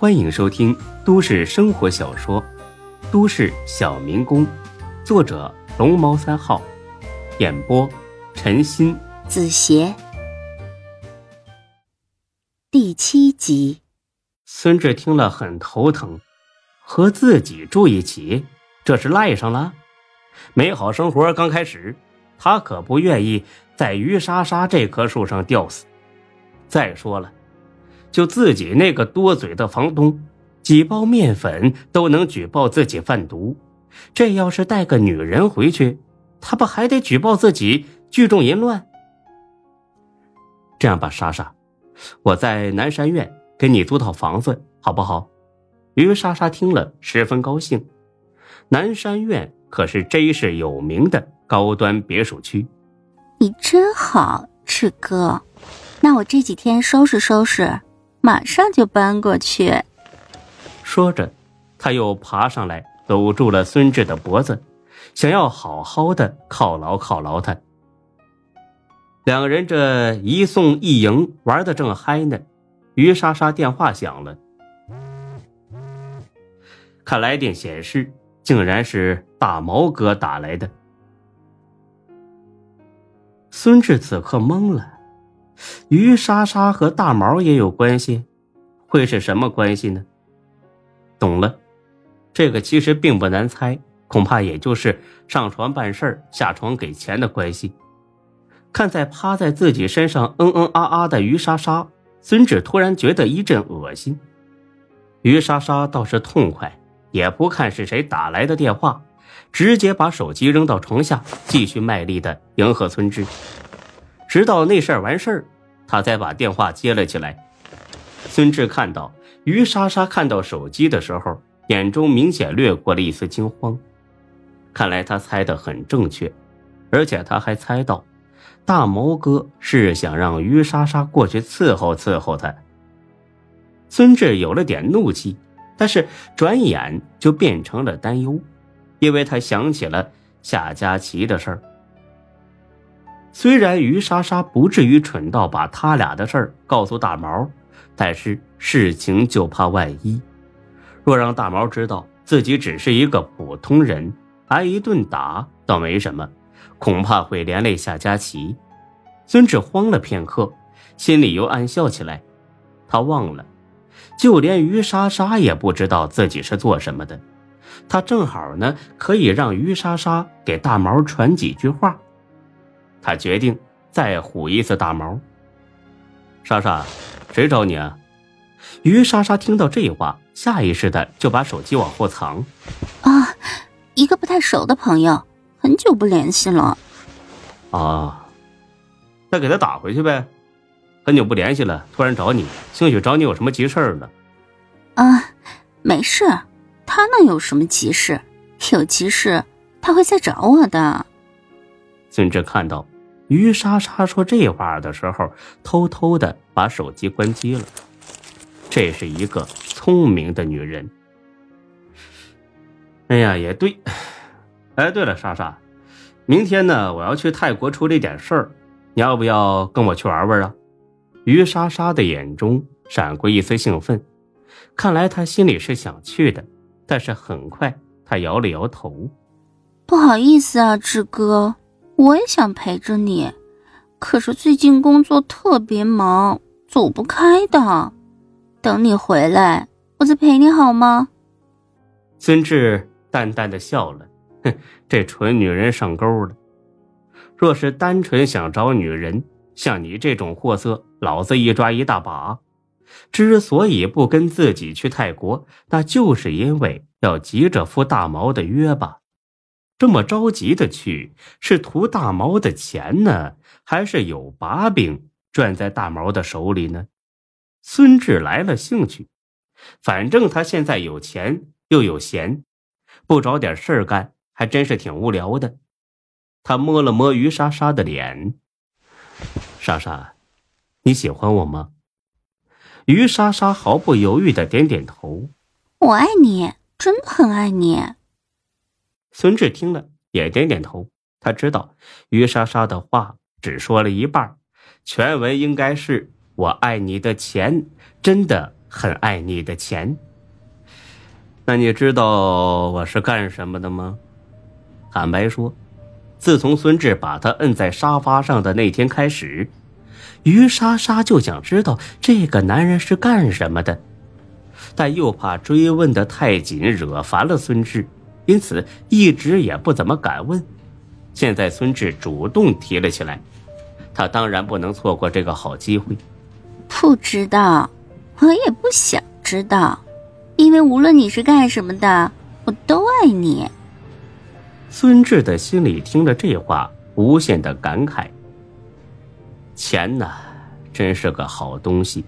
欢迎收听都市生活小说《都市小民工》，作者龙猫三号，演播陈鑫、子邪，第七集。孙志听了很头疼，和自己住一起，这是赖上了。美好生活刚开始，他可不愿意在于莎莎这棵树上吊死。再说了。就自己那个多嘴的房东，几包面粉都能举报自己贩毒，这要是带个女人回去，他不还得举报自己聚众淫乱？这样吧，莎莎，我在南山院给你租套房子，好不好？于莎莎听了十分高兴。南山院可是真是有名的高端别墅区。你真好，志哥。那我这几天收拾收拾。马上就搬过去。说着，他又爬上来，搂住了孙志的脖子，想要好好的犒劳犒劳他。两人这一送一迎，玩的正嗨呢。于莎莎电话响了，看来电显示，竟然是大毛哥打来的。孙志此刻懵了。于莎莎和大毛也有关系，会是什么关系呢？懂了，这个其实并不难猜，恐怕也就是上床办事下床给钱的关系。看在趴在自己身上嗯嗯啊啊的于莎莎，孙志突然觉得一阵恶心。于莎莎倒是痛快，也不看是谁打来的电话，直接把手机扔到床下，继续卖力的迎合孙志。直到那事儿完事儿，他才把电话接了起来。孙志看到于莎莎看到手机的时候，眼中明显掠过了一丝惊慌。看来他猜的很正确，而且他还猜到，大毛哥是想让于莎莎过去伺候伺候他。孙志有了点怒气，但是转眼就变成了担忧，因为他想起了夏佳琪的事儿。虽然于莎莎不至于蠢到把他俩的事儿告诉大毛，但是事情就怕万一。若让大毛知道自己只是一个普通人，挨一顿打倒没什么，恐怕会连累夏佳琪。孙志慌了片刻，心里又暗笑起来。他忘了，就连于莎莎也不知道自己是做什么的。他正好呢，可以让于莎莎给大毛传几句话。他决定再唬一次大毛。莎莎，谁找你啊？于莎莎听到这话，下意识的就把手机往后藏。啊，一个不太熟的朋友，很久不联系了。啊，再给他打回去呗。很久不联系了，突然找你，兴许找你有什么急事儿呢？啊，没事，他能有什么急事？有急事他会再找我的。孙志看到于莎莎说这话的时候，偷偷的把手机关机了。这是一个聪明的女人。哎呀，也对。哎，对了，莎莎，明天呢，我要去泰国处理点事儿，你要不要跟我去玩玩啊？于莎莎的眼中闪过一丝兴奋，看来她心里是想去的，但是很快她摇了摇头，不好意思啊，志哥。我也想陪着你，可是最近工作特别忙，走不开的。等你回来，我再陪你好吗？孙志淡淡的笑了，哼，这蠢女人上钩了。若是单纯想找女人，像你这种货色，老子一抓一大把。之所以不跟自己去泰国，那就是因为要急着赴大毛的约吧。这么着急的去，是图大毛的钱呢，还是有把柄攥在大毛的手里呢？孙志来了兴趣，反正他现在有钱又有闲，不找点事儿干，还真是挺无聊的。他摸了摸于莎莎的脸，莎莎，你喜欢我吗？于莎莎毫不犹豫的点点头，我爱你，真的很爱你。孙志听了也点点头，他知道于莎莎的话只说了一半，全文应该是“我爱你的钱真的很爱你的钱。那你知道我是干什么的吗？坦白说，自从孙志把他摁在沙发上的那天开始，于莎莎就想知道这个男人是干什么的，但又怕追问的太紧惹烦了孙志，因此一直也不怎么敢问。现在孙志主动提了起来，他当然不能错过这个好机会。不知道，我也不想知道，因为无论你是干什么的，我都爱你。孙志的心里听了这话，无限的感慨。钱呐，真是个好东西，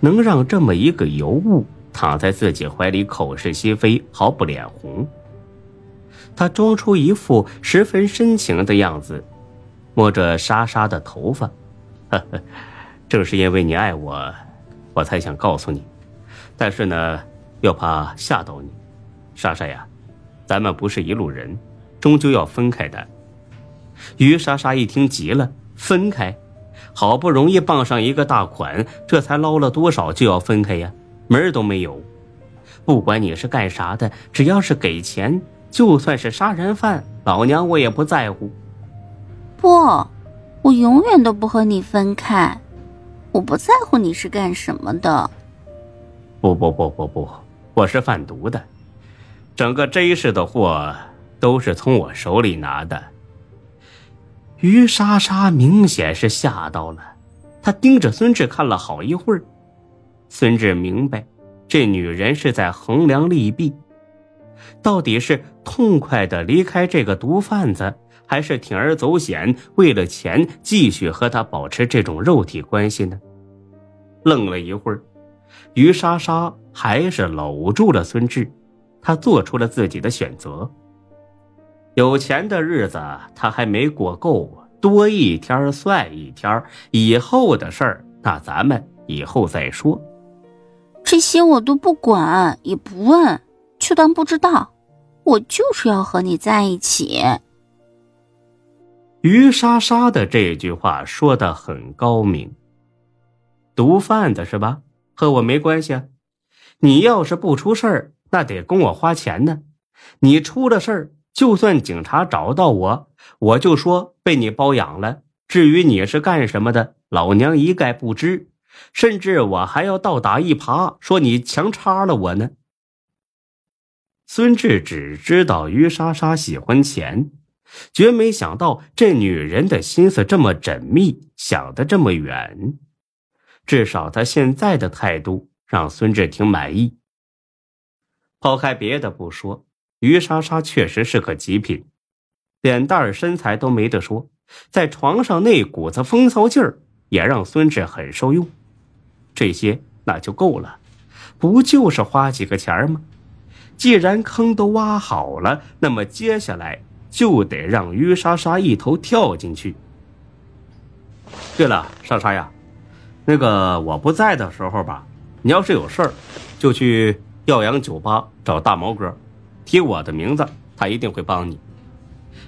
能让这么一个尤物躺在自己怀里口是心非，毫不脸红。他装出一副十分深情的样子，摸着莎莎的头发，呵呵，正是因为你爱我，我才想告诉你，但是呢，又怕吓到你，莎莎呀，咱们不是一路人。终究要分开的。于莎莎一听急了，分开？好不容易傍上一个大款，这才捞了多少就要分开呀？门儿都没有！不管你是干啥的，只要是给钱，就算是杀人犯，老娘我也不在乎。不，我永远都不和你分开。我不在乎你是干什么的。不不不不不，我是贩毒的，整个 J 市的货。都是从我手里拿的。于莎莎明显是吓到了，她盯着孙志看了好一会儿。孙志明白，这女人是在衡量利弊，到底是痛快的离开这个毒贩子，还是铤而走险，为了钱继续和他保持这种肉体关系呢？愣了一会儿，于莎莎还是搂住了孙志，她做出了自己的选择。有钱的日子他还没过够啊，多一天算一天。以后的事儿，那咱们以后再说。这些我都不管，也不问，就当不知道。我就是要和你在一起。于莎莎的这句话说的很高明。毒贩子是吧？和我没关系啊。你要是不出事儿，那得供我花钱呢。你出了事儿。就算警察找到我，我就说被你包养了。至于你是干什么的，老娘一概不知。甚至我还要倒打一耙，说你强插了我呢。孙志只知道于莎莎喜欢钱，绝没想到这女人的心思这么缜密，想得这么远。至少她现在的态度让孙志挺满意。抛开别的不说。于莎莎确实是个极品，脸蛋身材都没得说，在床上那股子风骚劲儿也让孙志很受用。这些那就够了，不就是花几个钱吗？既然坑都挖好了，那么接下来就得让于莎莎一头跳进去。对了，莎莎呀，那个我不在的时候吧，你要是有事儿，就去耀阳酒吧找大毛哥。提我的名字，他一定会帮你。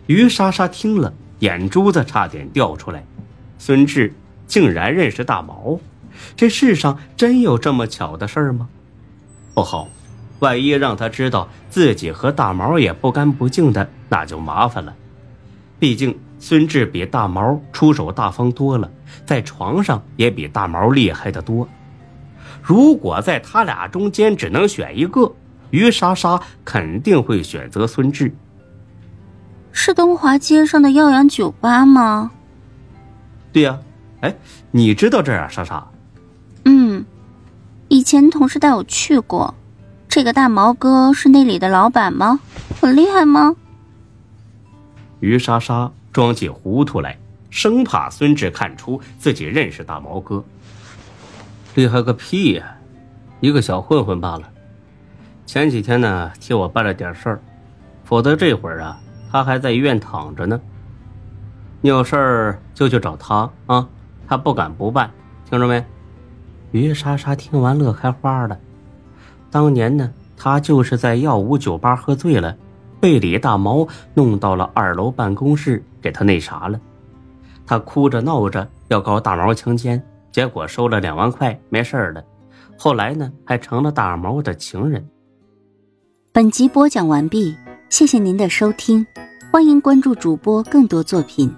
于莎莎听了，眼珠子差点掉出来。孙志竟然认识大毛，这世上真有这么巧的事儿吗？不好，万一让他知道自己和大毛也不干不净的，那就麻烦了。毕竟孙志比大毛出手大方多了，在床上也比大毛厉害的多。如果在他俩中间只能选一个，于莎莎肯定会选择孙志。是东华街上的耀阳酒吧吗？对呀，哎，你知道这儿啊，莎莎？嗯，以前同事带我去过。这个大毛哥是那里的老板吗？很厉害吗？于莎莎装起糊涂来，生怕孙志看出自己认识大毛哥。厉害个屁呀，一个小混混罢了。前几天呢，替我办了点事儿，否则这会儿啊，他还在医院躺着呢。你有事儿就去找他啊，他不敢不办，听着没？于莎莎听完乐开花了。当年呢，他就是在耀武酒吧喝醉了，被李大毛弄到了二楼办公室，给他那啥了。他哭着闹着要告大毛强奸，结果收了两万块，没事儿了。后来呢，还成了大毛的情人。本集播讲完毕，谢谢您的收听，欢迎关注主播更多作品。